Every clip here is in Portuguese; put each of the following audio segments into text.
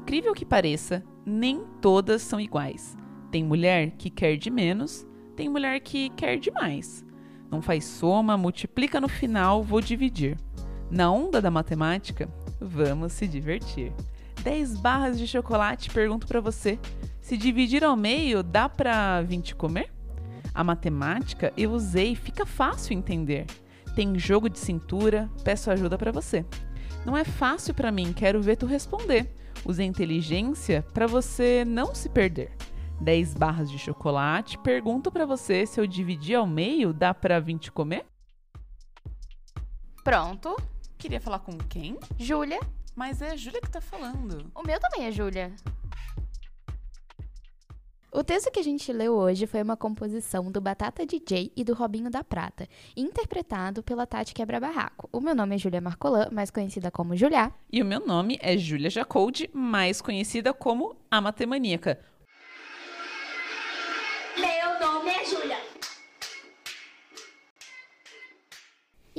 Incrível que pareça, nem todas são iguais. Tem mulher que quer de menos, tem mulher que quer de mais. Não faz soma, multiplica no final, vou dividir. Na onda da matemática, vamos se divertir. 10 barras de chocolate, pergunto para você. Se dividir ao meio, dá para 20 comer? A matemática eu usei, fica fácil entender. Tem jogo de cintura, peço ajuda para você. Não é fácil para mim, quero ver tu responder. Use a inteligência para você não se perder. 10 barras de chocolate, pergunto para você se eu dividir ao meio, dá para 20 comer? Pronto. Queria falar com quem? Júlia. Mas é a Júlia que tá falando. O meu também é Júlia. O texto que a gente leu hoje foi uma composição do Batata DJ e do Robinho da Prata, interpretado pela Tati Quebra Barraco. O meu nome é Júlia Marcolan, mais conhecida como Julia. E o meu nome é Júlia Jacoldi, mais conhecida como a Matemaníaca. Meu nome é Júlia.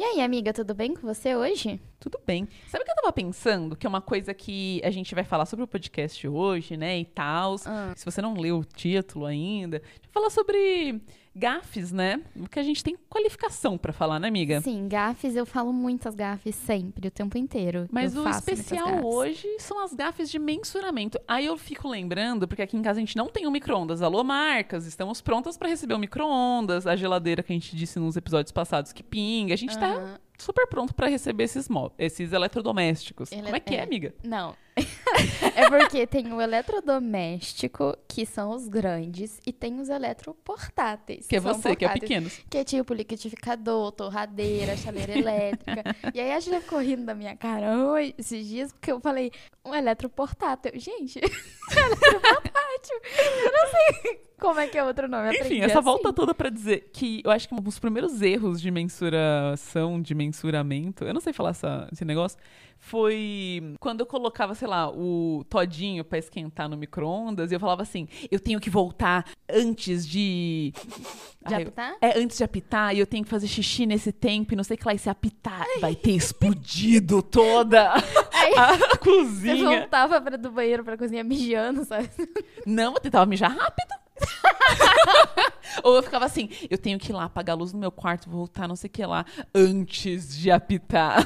E aí, amiga, tudo bem com você hoje? Tudo bem. Sabe o que eu tava pensando? Que é uma coisa que a gente vai falar sobre o podcast hoje, né? E tal. Ah. Se você não leu o título ainda, a gente vai falar sobre gafes, né? Porque a gente tem qualificação pra falar, né, amiga? Sim, gafes, eu falo muitas gafes sempre, o tempo inteiro. Mas Eu o especial hoje são as gafes de mensuramento. Aí eu fico lembrando, porque aqui em casa a gente não tem um micro-ondas. Alô, marcas, estamos prontas pra receber o micro-ondas, a geladeira que a gente disse nos episódios passados que pinga. A gente tá Aham. super pronto pra receber esses, esses eletrodomésticos. Ele- Como é que é, é. amiga? Não. é porque tem o eletrodoméstico, que são os grandes, e tem os eletroportáteis. Que é você, que é pequenos. Que é tipo liquidificador, torradeira, chaleira elétrica. e aí a Julia ficou rindo da minha cara esses dias, porque eu falei, um eletroportátil. Gente, eletroportátil. Eu não sei como é que é outro nome. Enfim, essa assim. volta toda pra dizer que eu acho que um dos primeiros erros de mensuração, de mensuramento, eu não sei falar essa- esse negócio, foi quando eu colocava, sei lá, o todinho pra esquentar no micro-ondas e eu falava assim: eu tenho que voltar antes de. De Ai, apitar? É, antes de apitar, e eu tenho que fazer xixi nesse tempo, e não sei o que lá, e se apitar, vai ter explodido toda Aí a você cozinha. voltava pra, do banheiro pra cozinha mijando, sabe? Não, eu tentava mijar rápido. Ou eu ficava assim, eu tenho que ir lá apagar a luz no meu quarto, voltar, não sei o que lá, antes de apitar.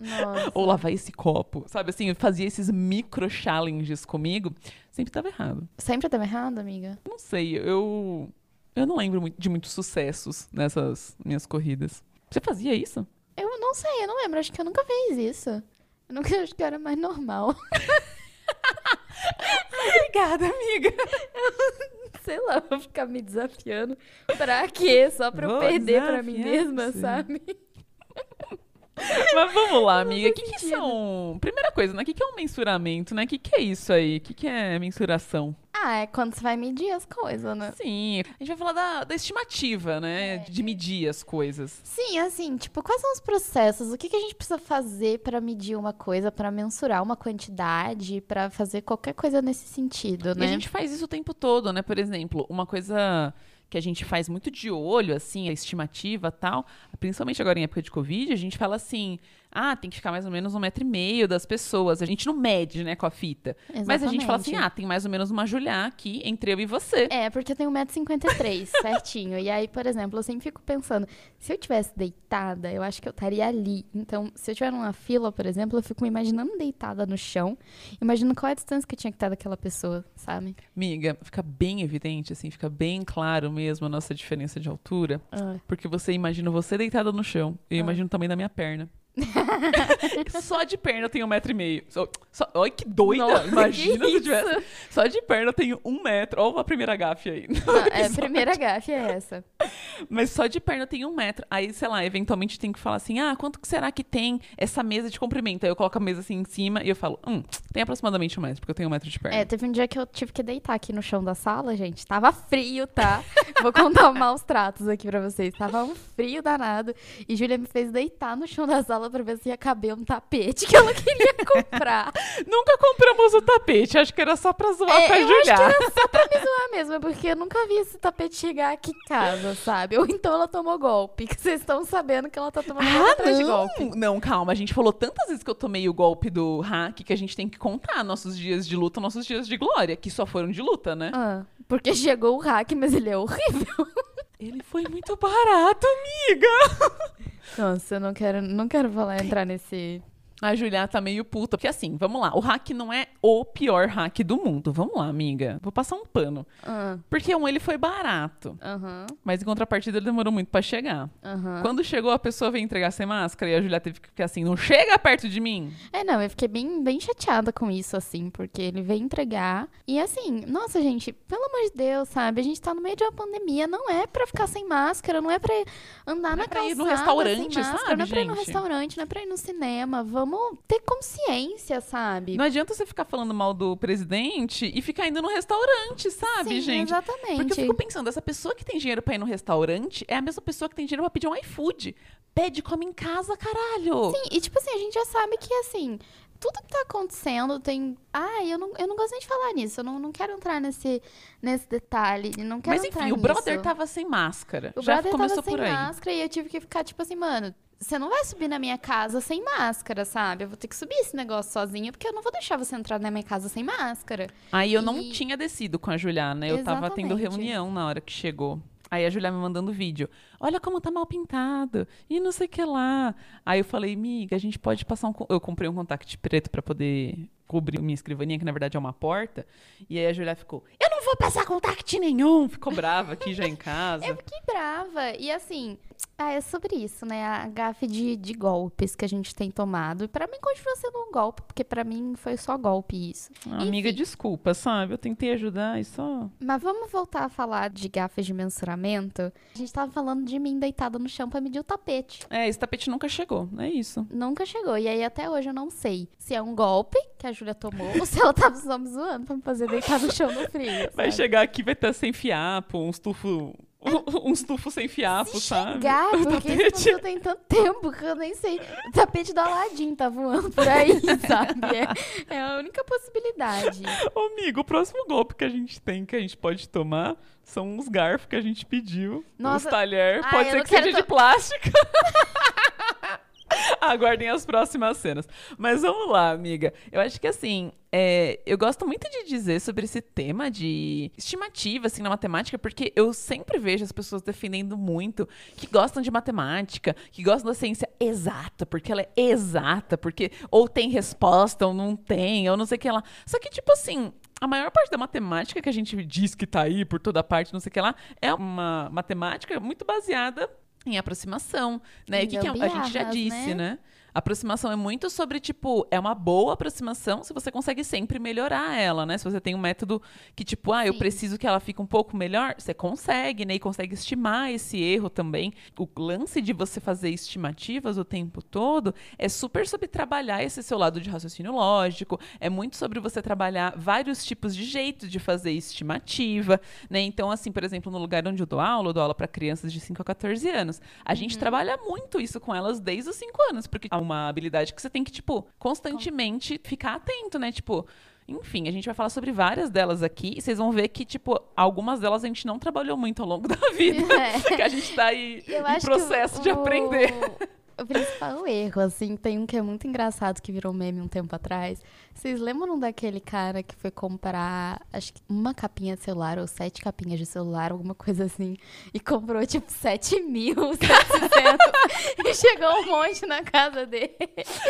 Nossa. Ou lavar esse copo. Sabe assim, eu fazia esses micro challenges comigo, sempre tava errado. Sempre tava errado, amiga? Não sei, eu. Eu não lembro de muitos sucessos nessas minhas corridas. Você fazia isso? Eu não sei, eu não lembro. Acho que eu nunca fiz isso. Eu nunca acho que era mais normal. Obrigada, amiga. Sei lá, vou ficar me desafiando. Pra quê? Só pra eu Vou perder pra mim mesma, sabe? Mas vamos lá, amiga. O que, que são. Primeira coisa, né? O que, que é um mensuramento, né? O que, que é isso aí? O que, que é mensuração? Ah, é quando você vai medir as coisas, né? Sim, a gente vai falar da, da estimativa, né? De medir as coisas. Sim, assim, tipo, quais são os processos? O que, que a gente precisa fazer pra medir uma coisa, pra mensurar uma quantidade, pra fazer qualquer coisa nesse sentido, E né? a gente faz isso o tempo todo, né? Por exemplo, uma coisa que a gente faz muito de olho, assim, a estimativa tal, principalmente agora em época de Covid, a gente fala assim, ah, tem que ficar mais ou menos um metro e meio das pessoas. A gente não mede, né, com a fita. Mas a gente fala assim, Exatamente. ah, tem mais ou menos uma Juliá aqui entre eu e você. É, porque eu tenho 1,53m, certinho. E aí, por exemplo, eu sempre fico pensando, se eu tivesse deitada, eu acho que eu estaria ali. Então, se eu estiver numa fila, por exemplo, eu fico me imaginando deitada no chão, imaginando qual é a distância que eu tinha que estar daquela pessoa, sabe? Miga, fica bem evidente, assim, fica bem claro mesmo a nossa diferença de altura. Ah. Porque você imagina você deitada no chão. Eu Ah. imagino também da minha perna. só de perna eu tenho um metro e meio. Só, só- olha que doida! Nossa, imagina que se eu tivesse. Só de perna eu tenho um metro. Olha a primeira gafe aí. Não, é, a primeira gafe é essa. Mas só de perna eu tenho um metro. Aí, sei lá, eventualmente tem que falar assim: ah, quanto que será que tem essa mesa de comprimento? Aí eu coloco a mesa assim em cima e eu falo: hum, tem aproximadamente um metro, porque eu tenho um metro de perna. É, teve um dia que eu tive que deitar aqui no chão da sala, gente. Tava frio, tá? Vou contar maus tratos aqui pra vocês. Tava um frio danado. E Júlia me fez deitar no chão da sala pra ver se ia caber um tapete que ela queria comprar. Nunca compramos o tapete, acho que era só pra zoar É, com a eu acho que Julia. era só pra me zoar mesmo, porque eu nunca vi esse tapete chegar aqui em casa, sabe? Ou então ela tomou golpe, que vocês estão sabendo que ela tá tomando golpe Ah, atrás de não! golpe. Não, calma. A gente falou tantas vezes que eu tomei o golpe do hack que a gente tem que contar nossos dias de luta, nossos dias de glória, que só foram de luta, né? Ah, porque chegou o hack, mas ele é horrível. Ele foi muito barato, amiga! Nossa, eu não quero, não quero falar, entrar nesse... A Julia tá meio puta. Porque assim, vamos lá. O hack não é o pior hack do mundo. Vamos lá, amiga. Vou passar um pano. Ah, Porque um, ele foi barato. Mas em contrapartida, ele demorou muito pra chegar. Quando chegou, a pessoa veio entregar sem máscara e a Julia teve que ficar assim, não chega perto de mim. É, não, eu fiquei bem, bem chateada com isso, assim, porque ele veio entregar. E assim, nossa, gente, pelo amor de Deus, sabe? A gente tá no meio de uma pandemia, não é pra ficar sem máscara, não é pra andar Não na é pra ir calçada no restaurante, máscara, sabe, não é pra ir no gente? restaurante, não é pra ir no cinema. Vamos ter consciência, sabe? Não adianta você ficar falando mal do presidente e ficar indo no restaurante, sabe, Sim, gente? exatamente. Porque eu fico pensando, essa pessoa que tem dinheiro pra ir no restaurante é a mesma pessoa que tem dinheiro pra pedir um iFood. Pede e come em casa, caralho. Sim, e tipo assim, a gente já sabe que assim, tudo que tá acontecendo tem. Ah, eu não, eu não gosto nem de falar nisso. Eu não, não quero entrar nesse, nesse detalhe. Não quero Mas enfim, o brother nisso. tava sem máscara. O Já brother começou tava sem por aí. máscara e eu tive que ficar tipo assim, mano, você não vai subir na minha casa sem máscara, sabe? Eu vou ter que subir esse negócio sozinha, porque eu não vou deixar você entrar na minha casa sem máscara. Aí eu não E- tinha descido com a Julia, né? Eu tava tendo Exatamente. reunião na hora que chegou. Aí a Julia me mandando vídeo. Olha como tá mal pintado. E não sei o que lá. Aí eu falei, miga, a gente pode passar um. Eu comprei um contact preto pra poder cobrir minha escrivaninha, que na verdade é uma porta. E aí a Julia ficou, eu não vou passar contact nenhum. Ficou brava aqui já em casa. Eu fiquei brava. E assim, ah, é sobre isso, né? A gafe de, de golpes que a gente tem tomado. E pra mim continua sendo um golpe, porque pra mim foi só golpe isso. Amiga, Enfim. desculpa, sabe? Eu tentei ajudar e só. Mas vamos voltar a falar de gafes de mensuramento. A gente tava falando de mim deitada no chão pra medir o tapete. É, esse tapete nunca chegou. É isso. Nunca chegou. E aí até hoje eu não sei se é um golpe que a Júlia tomou ou se ela tava só me zoando pra me fazer deitar no chão no frio. Vai sabe? chegar aqui, vai estar sem fiapo, um estufo. Um estufo sem fiapo, sabe? Chegar, porque esse assunto tem tanto tempo que eu nem sei. O tapete do Aladim tá voando por aí, sabe? É, é a única possibilidade. Ô, amigo, o próximo golpe que a gente tem, que a gente pode tomar, são os garfos que a gente pediu. Nossa. Os talher. Ai, Pode ser que seja quero de to- plástico. Aguardem as próximas cenas. Mas vamos lá, amiga. Eu acho que assim, é, eu gosto muito de dizer sobre esse tema de estimativa, assim, na matemática, porque eu sempre vejo as pessoas defendendo muito que gostam de matemática, que gostam da ciência exata, porque ela é exata, porque ou tem resposta ou não tem, ou não sei o que lá. Só que, tipo assim, a maior parte da matemática que a gente diz que tá aí por toda parte, não sei o que lá, é uma matemática muito baseada em aproximação, né? E o que, que é- a gente já disse, né? né? Aproximação é muito sobre, tipo, é uma boa aproximação se você consegue sempre melhorar ela, né? Se você tem um método que, tipo, ah, eu Sim. preciso que ela fique um pouco melhor, você consegue, né? E consegue estimar esse erro também. O lance de você fazer estimativas o tempo todo é super sobre trabalhar esse seu lado de raciocínio lógico, é muito sobre você trabalhar vários tipos de jeitos de fazer estimativa, né? Então, assim, por exemplo, no lugar onde eu dou aula, eu dou aula para crianças de 5 a 14 anos. A gente trabalha muito isso com elas desde os 5 anos, porque uma habilidade que você tem que, tipo, constantemente ficar atento, né? Tipo, enfim, a gente vai falar sobre várias delas aqui e vocês vão ver que, tipo, algumas delas a gente não trabalhou muito ao longo da vida. É. que a gente tá aí Eu em processo o- de aprender. O principal erro, assim, tem um que é muito engraçado que virou meme um tempo atrás. Vocês lembram daquele cara que foi comprar, acho que uma capinha de celular ou sete capinhas de celular, alguma coisa assim, e comprou tipo 7 mil, 700 e chegou um monte na casa dele.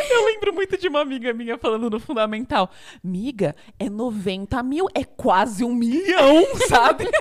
Eu lembro muito de uma amiga minha falando no Fundamental. Miga, é 90 mil, é quase um milhão, sabe?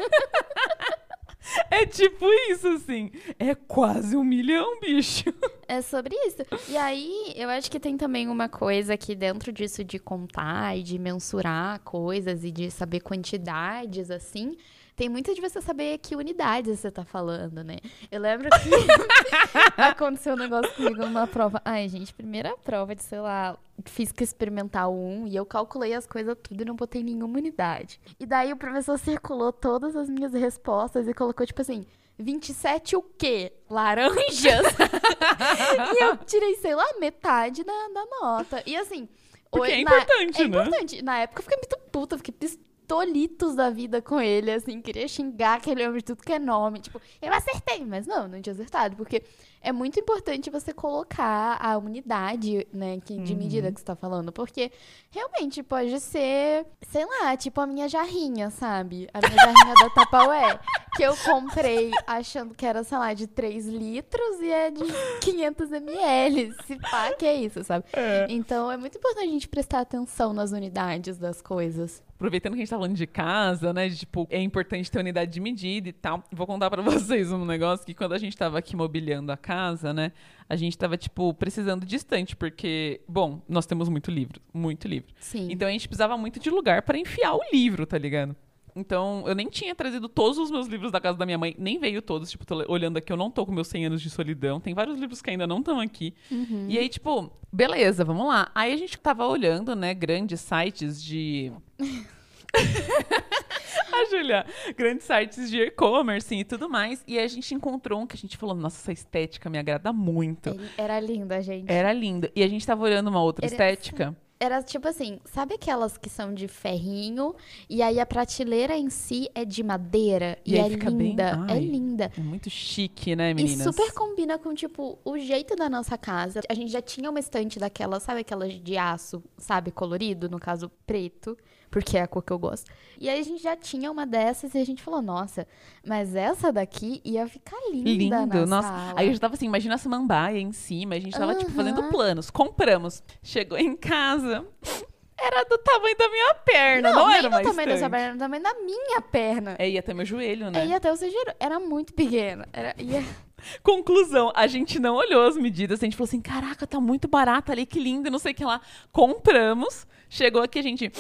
É tipo isso, assim. É quase um milhão, bicho. É sobre isso. E aí, eu acho que tem também uma coisa que dentro disso de contar e de mensurar coisas e de saber quantidades, assim, tem muito de você saber que unidades você tá falando, né? Eu lembro que aconteceu um negócio comigo numa prova. Ai, gente, primeira prova de, sei lá, física experimental 1 e eu calculei as coisas tudo e não botei nenhuma unidade. E daí o professor circulou todas as minhas respostas e colocou, tipo assim, 27 o quê? Laranjas? e eu tirei, sei lá, metade da, da nota. E assim. Porque é na- importante, é né? importante. Na época eu fiquei muito puta, fiquei pis- tolitos da vida com ele, assim, queria xingar aquele homem de tudo que é nome. Tipo, eu acertei, mas não, não tinha acertado, porque é muito importante você colocar a unidade, né, que, de Uhum. medida que você tá falando, porque realmente pode ser, sei lá, tipo a minha jarrinha, sabe? A minha jarrinha da Tupperware, que eu comprei achando que era, sei lá, de 3 litros e é de 500 ml. Se pá, que é isso, sabe? Então é muito importante a gente prestar atenção nas unidades das coisas. Aproveitando que a gente tá falando de casa, né? De, tipo, é importante ter unidade de medida e tal. Vou contar pra vocês um negócio que quando a gente tava aqui mobiliando a casa, né? A gente tava, tipo, precisando distante, porque, bom, nós temos muito livro, muito livro. Sim. Então a gente precisava muito de lugar pra enfiar o livro, tá ligado? Então, eu nem tinha trazido todos os meus livros da casa da minha mãe, nem veio todos. Tipo, tô olhando aqui, eu não tô com meus 100 anos de solidão. Tem vários livros que ainda não estão aqui. Uhum. E aí, tipo, beleza, vamos lá. Aí a gente tava olhando, né, grandes sites de. a Julia, grandes sites de e-commerce e tudo mais. E aí a gente encontrou um que a gente falou: nossa, essa estética me agrada muito. Era linda, gente. Era lindo. E a gente tava olhando uma outra Era- estética. Era tipo assim, sabe aquelas que são de ferrinho e aí a prateleira em si é de madeira E e, é fica bem- linda, é ai. linda. É muito chique, né, E meninas? super combina com, tipo, o jeito da nossa casa. A gente já tinha uma estante daquelas, sabe aquelas de aço, sabe, colorido, no caso preto, porque é a cor que eu gosto. E aí a gente já tinha uma dessas e a gente falou, nossa, mas essa daqui ia ficar linda Lindo, nossa. sala. Aí eu já tava assim, imagina a samambaia em cima, a gente tava, tipo, fazendo planos. Compramos. Chegou em casa, era do tamanho da minha perna, não, não, era mais tamanho da sua perna, no tamanho da minha perna. É, ia até meu joelho, né? E até o seu giro era muito pequena. Era, ia... Conclusão, a gente não olhou as medidas, a gente falou assim, caraca, tá muito barata ali, que lindo, não sei o que lá. Compramos, chegou aqui a gente,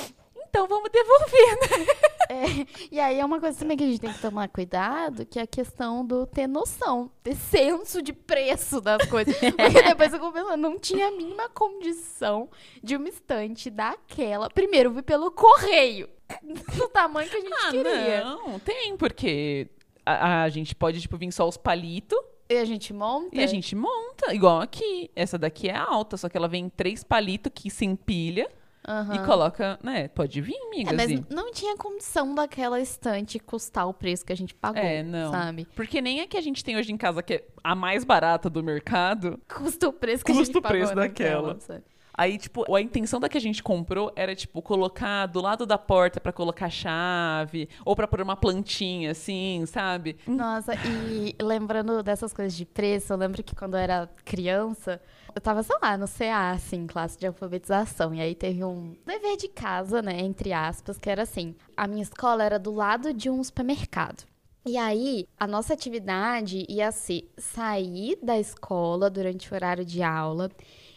então vamos devolver, né? E aí é uma coisa também que a gente tem que tomar cuidado, que é a questão do ter noção, ter senso de preço das coisas. Porque depois eu comecei, não tinha a mínima condição de uma estante daquela. Primeiro, vi pelo correio, do tamanho que a gente Ah, queria. não, tem, porque a, a gente pode, tipo, vir só os palitos E a gente monta. e a gente monta, igual aqui. Essa daqui é alta, só que ela vem em três palitos que se empilha Aham. e coloca, né? Pode vir, É, amigas. mas e- não tinha condição daquela estante custar o preço que a gente pagou, É, não. sabe? Porque nem a que a gente tem hoje em casa, que é a mais barata do mercado. Custa o preço que a Custa gente o preço pagou daquela. Aí, tipo, a intenção da que a gente comprou era, tipo, colocar do lado da porta pra colocar chave, ou pra pôr uma plantinha, assim, sabe? Nossa, e lembrando dessas coisas de preço, eu lembro que quando eu era criança, eu tava, sei lá, no CA, assim, classe de alfabetização. E aí teve um dever de casa, né, entre aspas, que era assim: a minha escola era do lado de um supermercado. E aí, a nossa atividade ia ser sair da escola durante o horário de aula,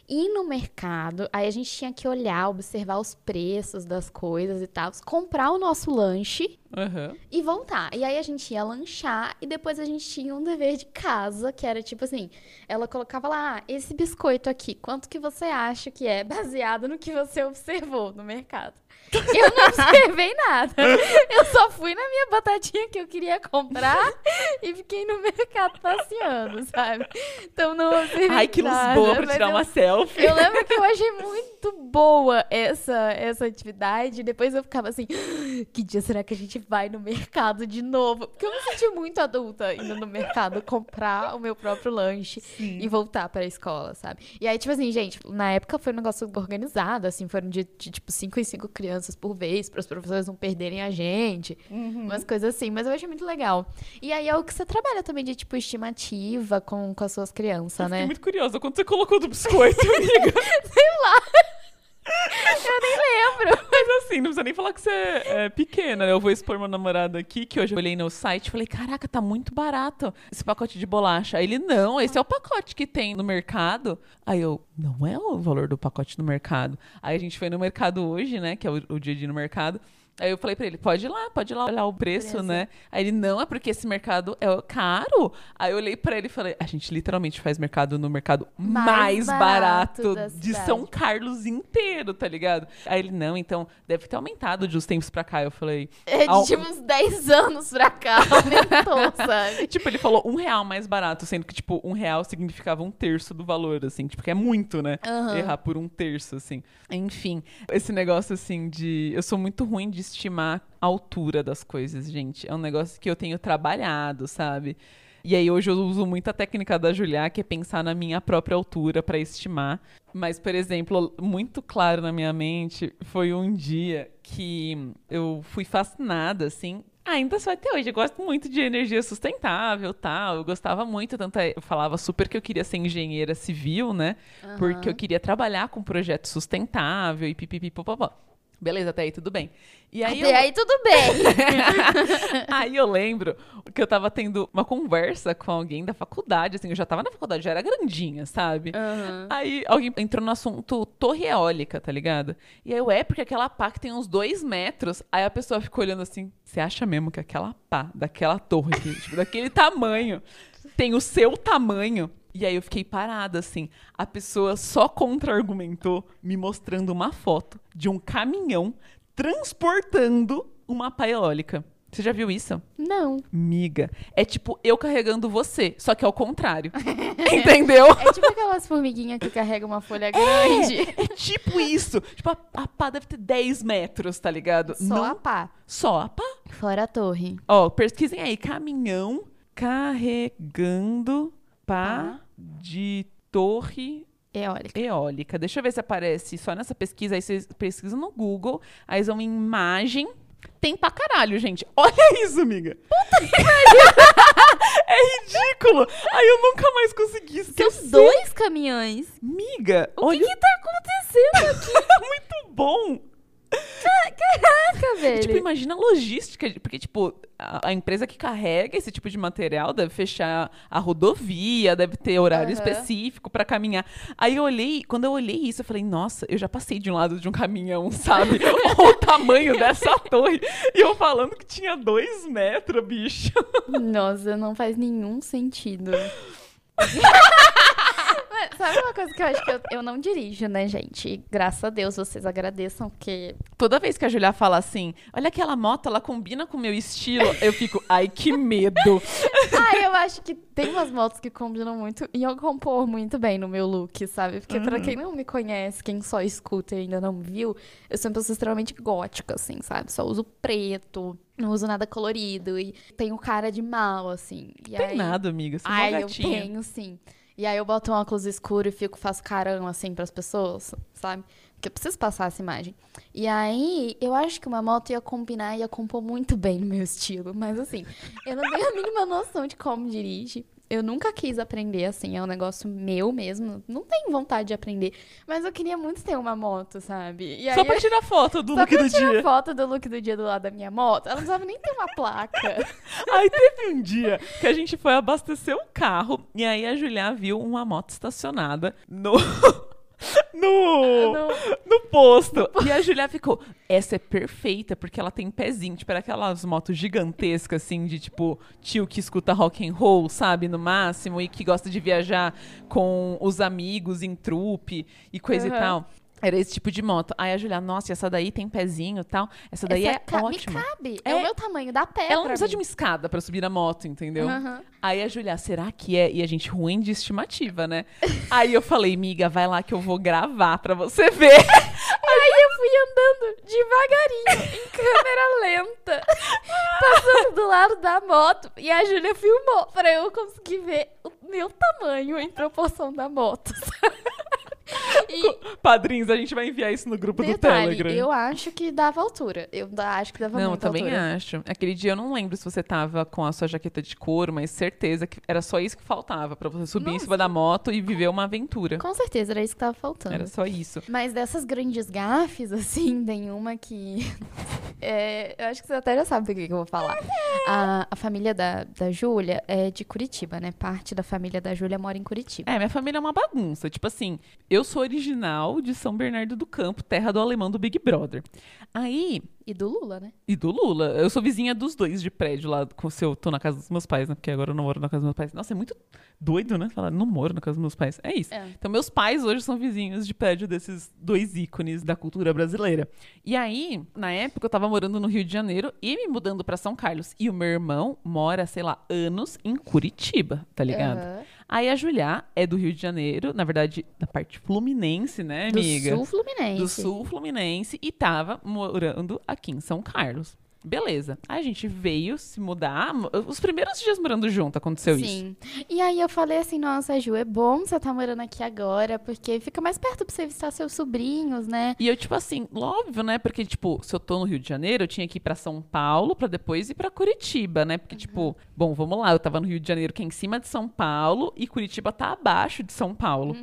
ir no mercado, aí a gente tinha que olhar, observar os preços das coisas e tal, comprar o nosso lanche Aham. e voltar. E aí a gente ia lanchar e depois a gente tinha um dever de casa, que era tipo assim, ela colocava lá, ah, esse biscoito aqui, quanto que você acha que é baseado no que você observou no mercado? Eu não observei nada. Eu só fui na minha batatinha que eu queria comprar e fiquei no mercado passeando, sabe? Então não observei Ai, que luz nada, boa pra tirar eu uma selfie. eu lembro que eu achei muito boa essa, essa atividade. Depois eu ficava assim, que dia será que a gente vai no mercado de novo? Porque eu me senti muito adulta indo no mercado comprar o meu próprio lanche e voltar pra escola, sabe? E aí, tipo assim, gente, na época foi um negócio organizado, assim, foram de, de, tipo cinco em cinco crianças por vez, para os professores não perderem a gente, umas coisas assim. Mas eu achei muito legal. E aí é o que você trabalha também de, tipo, estimativa com, com as suas crianças, Eu fiquei né? muito curiosa. Quando você colocou do biscoito, amiga? Eu nem lembro. Mas assim, não precisa nem falar que você é pequena. Eu vou expor meu namorado aqui, que hoje eu olhei no site e falei, caraca, tá muito barato esse pacote de bolacha. Aí ele, não, esse é o pacote que tem no mercado. Aí eu, não é o valor do pacote no mercado. Aí a gente foi no mercado hoje, né, que é o, o dia de ir no mercado. Aí eu falei pra ele, pode ir lá, pode ir lá olhar o preço, né? Aí ele, não, é porque esse mercado é caro. Aí eu olhei pra ele e falei, a gente literalmente faz mercado no mercado mais, Mais barato, barato de São. Carlos inteiro, tá ligado? Aí ele, não, então deve ter aumentado de uns tempos pra cá. Eu falei. É de tipo uns 10 anos pra cá, aumentou, sabe? Tipo, ele falou um real mais barato, sendo que, tipo, um real significava um terço do valor, assim, tipo, que é muito, né? Aham. Errar por um terço, assim. Enfim, esse negócio, assim, de. Eu sou muito ruim de estimar a altura das coisas, gente. É um negócio que eu tenho trabalhado, sabe? E aí hoje eu uso muito a técnica da Julia, que é pensar na minha própria altura para estimar. Mas, por exemplo, muito claro na minha mente foi um dia que eu fui fascinada, assim, Ainda só até hoje. Eu gosto muito de energia sustentável tal. Eu gostava muito, tanto é, eu falava super que eu queria ser engenheira civil, né? Aham. Porque eu queria trabalhar com projeto sustentável e pipipipopopó. Beleza, até aí tudo bem. E aí Até eu... aí tudo bem. Aí eu lembro que eu tava tendo uma conversa com alguém da faculdade, assim, eu já tava na faculdade, já era grandinha, sabe? Aham. Aí alguém entrou no assunto torre eólica, tá ligado? E aí eu, é porque aquela pá que tem uns dois metros. Aí a pessoa ficou olhando assim, você acha mesmo que aquela pá daquela torre, que, tipo, daquele tamanho, tem o seu tamanho? E aí eu fiquei parada, assim. A pessoa só contra-argumentou me mostrando uma foto de um caminhão transportando uma pá eólica. Você já viu isso? Não. Miga. É tipo eu carregando você, só que ao contrário. Entendeu? É tipo aquelas formiguinhas que carregam uma folha grande. É tipo isso. Tipo, a, a pá deve ter 10 metros, tá ligado? Só Não- a pá. Só a pá. Fora a torre. Ó, pesquisem aí. Caminhão carregando pá Pá. De torre Eólica. eólica. Deixa eu ver se aparece só nessa pesquisa. Aí vocês pesquisam no Google. Aí vão em imagem. Tem pra caralho, gente. Olha isso, amiga. Puta que É ridículo. Aí eu nunca mais consegui São esquecer. dois caminhões. Miga, O olha que, que tá acontecendo aqui, muito bom. Velho? Tipo, imagina a logística, porque, tipo, a, a empresa que carrega esse tipo de material deve fechar a rodovia, deve ter horário Aham. específico pra caminhar. Aí eu olhei, quando eu olhei isso, eu falei, nossa, eu já passei de um lado de um caminhão, sabe? Olha o tamanho dessa torre. E eu falando que tinha dois metros, bicho. Nossa, não faz nenhum sentido. Mas Sabe uma coisa que eu acho que eu, eu não dirijo, né, gente? E graças a Deus vocês agradeçam, porque Toda vez que a Julia fala assim, olha aquela moto, ela combina com o meu estilo, eu fico, ai, que medo. Ah, eu acho que tem umas motos que combinam muito e eu compor muito bem no meu look, sabe? Porque pra quem não me conhece, quem só escuta e ainda não viu, eu sou uma pessoa extremamente gótica, assim, sabe? Só uso preto, não uso nada colorido e tenho cara de mal, assim. E Tem aí... nada, amiga, você é Ai, eu tenho, sim. E aí eu boto um óculos escuro e fico, faço carão, assim, pras pessoas, sabe? Porque eu preciso passar essa imagem. E aí, eu acho que uma moto ia combinar, ia compor muito bem no meu estilo. Mas assim, eu não tenho a mínima noção de como dirige. Eu nunca quis aprender, assim, é um negócio meu mesmo. Não tenho vontade de aprender. Mas eu queria muito ter uma moto, sabe? E Só pra eu- tirar foto do só look pra do tirar dia. foto do look do dia do lado da minha moto. Ela não precisava nem ter uma placa. Aí teve um dia que a gente foi abastecer o carro e aí a Julia viu uma moto estacionada no. No, No- no posto. E a Julia ficou, essa é perfeita, porque ela tem pezinho, tipo, era aquelas motos gigantescas, assim, de tipo, tio que escuta rock and roll, sabe, no máximo, e que gosta de viajar com os amigos em trupe e coisa e Aham. tal. Era esse tipo de moto. Aí a Julia, nossa, e essa daí tem pezinho e tal. Essa daí Essa é ca- ótima. Me cabe. É, É. o meu tamanho, dá pé Ela não precisa mim. de uma escada pra subir na moto, entendeu? Aham. Aí a Julia, será que é? E a gente ruim de estimativa, né? Aí eu falei, miga, vai lá que eu vou gravar pra você ver. Aí eu fui andando devagarinho, em câmera lenta, passando do lado da moto. E a Júlia filmou pra eu conseguir ver o meu tamanho em proporção da moto. E Padrinhos, a gente vai enviar isso no grupo do detalhe, Telegram. eu acho que dava altura. Eu acho que dava Não, eu muita também altura. acho. Aquele dia eu não lembro se você tava com a sua jaqueta de couro, mas certeza que era só isso que faltava pra você subir em Nossa. cima da moto e viver uma aventura. Com certeza, era isso que tava faltando. Era só isso. Mas dessas grandes gafes, assim, tem uma que. é, eu acho que você até já sabe do que, que eu vou falar. A, a família da, da Júlia é de Curitiba, né? Parte da família da Júlia mora em Curitiba. É, minha família é uma bagunça. Tipo assim, eu sou original de São Bernardo do Campo, terra do alemão do Big Brother. Aí, E do Lula, né? E do Lula. Eu sou vizinha dos dois de prédio lá, com se eu tô na casa dos meus pais, né? Porque agora eu não moro na casa dos meus pais. Nossa, é muito doido, né? Falar, não moro na casa dos meus pais. É isso. É. Então, meus pais hoje são vizinhos de prédio desses dois ícones da cultura brasileira. E aí, na época, eu tava morando no Rio de Janeiro e me mudando pra São Carlos. E o meu irmão mora, sei lá, anos em Curitiba, tá ligado? Aham. Aí a Julia é do Rio de Janeiro, na verdade, da parte fluminense, né, Do amiga? sul fluminense. do sul fluminense e tava morando aqui em São Carlos. Beleza. Aí a gente veio se mudar. Os primeiros dias morando junto aconteceu isso. Sim. E aí eu falei assim, nossa, Ju, é bom você tá morando aqui agora, porque fica mais perto pra você visitar seus sobrinhos, né? E eu, tipo assim, óbvio, né? Porque, tipo, se eu tô no Rio de Janeiro, eu tinha que ir pra São Paulo pra depois ir pra Curitiba, né? Porque, tipo, bom, vamos lá, eu tava no Rio de Janeiro, que é em cima de São Paulo, e Curitiba tá abaixo de São Paulo.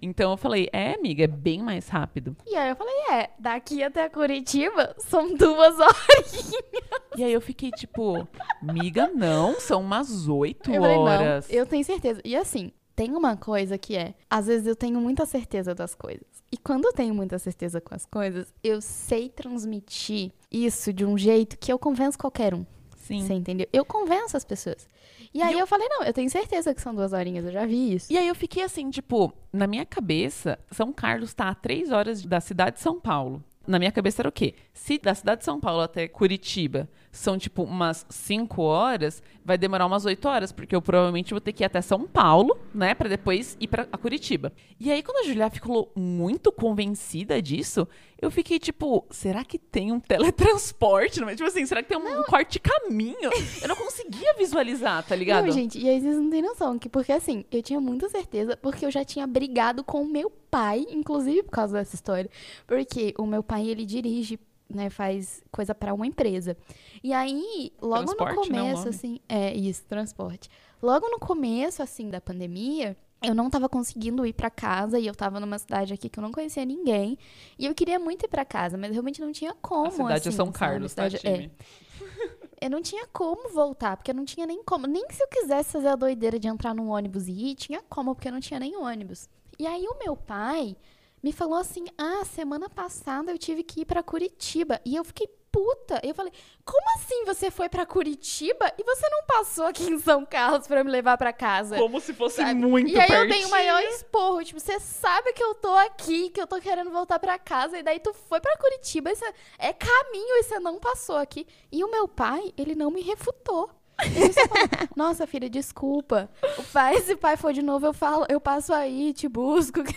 Então eu falei, é, amiga, é bem mais rápido. E aí eu falei, é, daqui até Curitiba são duas horas. E aí eu fiquei, tipo, miga, não, são umas oito Eu falei, horas. não, eu tenho certeza. E assim, tem uma coisa que é, às vezes eu tenho muita certeza das coisas. E quando eu tenho muita certeza com as coisas, eu sei transmitir isso de um jeito que eu convenço qualquer um. Sim. Você entendeu? Eu convenço as pessoas. E aí eu... falei, não, eu tenho certeza que são duas horinhas, eu já vi isso. E aí eu fiquei assim, tipo, na minha cabeça, São Carlos tá a três horas da cidade de São Paulo. Na minha cabeça era o quê? Se da cidade de São Paulo até Curitiba são, tipo, umas 5 horas, vai demorar umas 8 horas, porque eu provavelmente vou ter que ir até São Paulo, né, pra depois ir pra a Curitiba. E aí, quando a Julia ficou muito convencida disso, eu fiquei, tipo, será que tem um teletransporte? Tipo assim, será que tem um corte caminho? Eu não conseguia visualizar, tá ligado? Não, gente, e aí vocês não têm noção, que porque assim, eu tinha muita certeza, porque eu já tinha brigado com o meu pai, inclusive por causa dessa história. Porque o meu pai, ele dirige, né, faz coisa pra uma empresa. E aí, logo Transporte, no né, começo, assim, é isso, transporte. Logo no começo, assim, da pandemia, eu não tava conseguindo ir pra casa e eu tava numa cidade aqui que eu não conhecia ninguém. E eu queria muito ir pra casa, mas realmente não tinha como, a cidade assim, é São sabe? Carlos, tá, Cidade- é. time? Eu não tinha como voltar, porque eu não tinha nem como. Nem se eu quisesse fazer a doideira de entrar num ônibus e ir, tinha como, porque eu não tinha nem ônibus. E aí o meu pai me falou assim: ah, semana passada eu tive que ir pra Curitiba. E eu fiquei puta. Eu falei: como assim você foi pra Curitiba e você não passou aqui em São Carlos pra me levar pra casa? Como se fosse Sabe? muito E aí eu dei pertinho. o maior esporro. Tipo, você sabe que eu tô aqui, que eu tô querendo voltar pra casa. E daí tu foi pra Curitiba. é caminho e você não passou aqui. E o meu pai, ele não me refutou. Nossa, filha, desculpa. O pai, se o pai for de novo, eu falo, eu passo aí, te busco.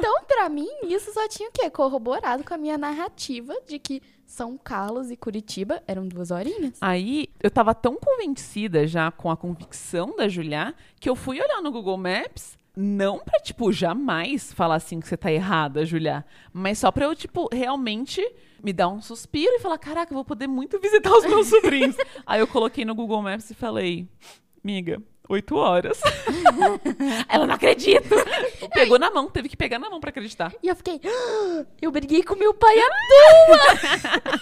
Então, pra mim, isso só tinha o quê? Corroborado com a minha narrativa de que São Carlos e Curitiba eram duas horinhas. Aí eu tava tão convencida já com a convicção da Julia que eu fui olhar no Google Maps. Não pra, tipo, jamais falar assim que você tá errada, Julia. Mas só pra eu, tipo, realmente me dar um suspiro e falar: caraca, eu vou poder muito visitar os meus sobrinhos. Aí eu coloquei no Google Maps e falei: miga, oito horas. Ela não acredita. Pegou na mão, teve que pegar na mão pra acreditar. E eu fiquei, "Ah, eu briguei com meu pai à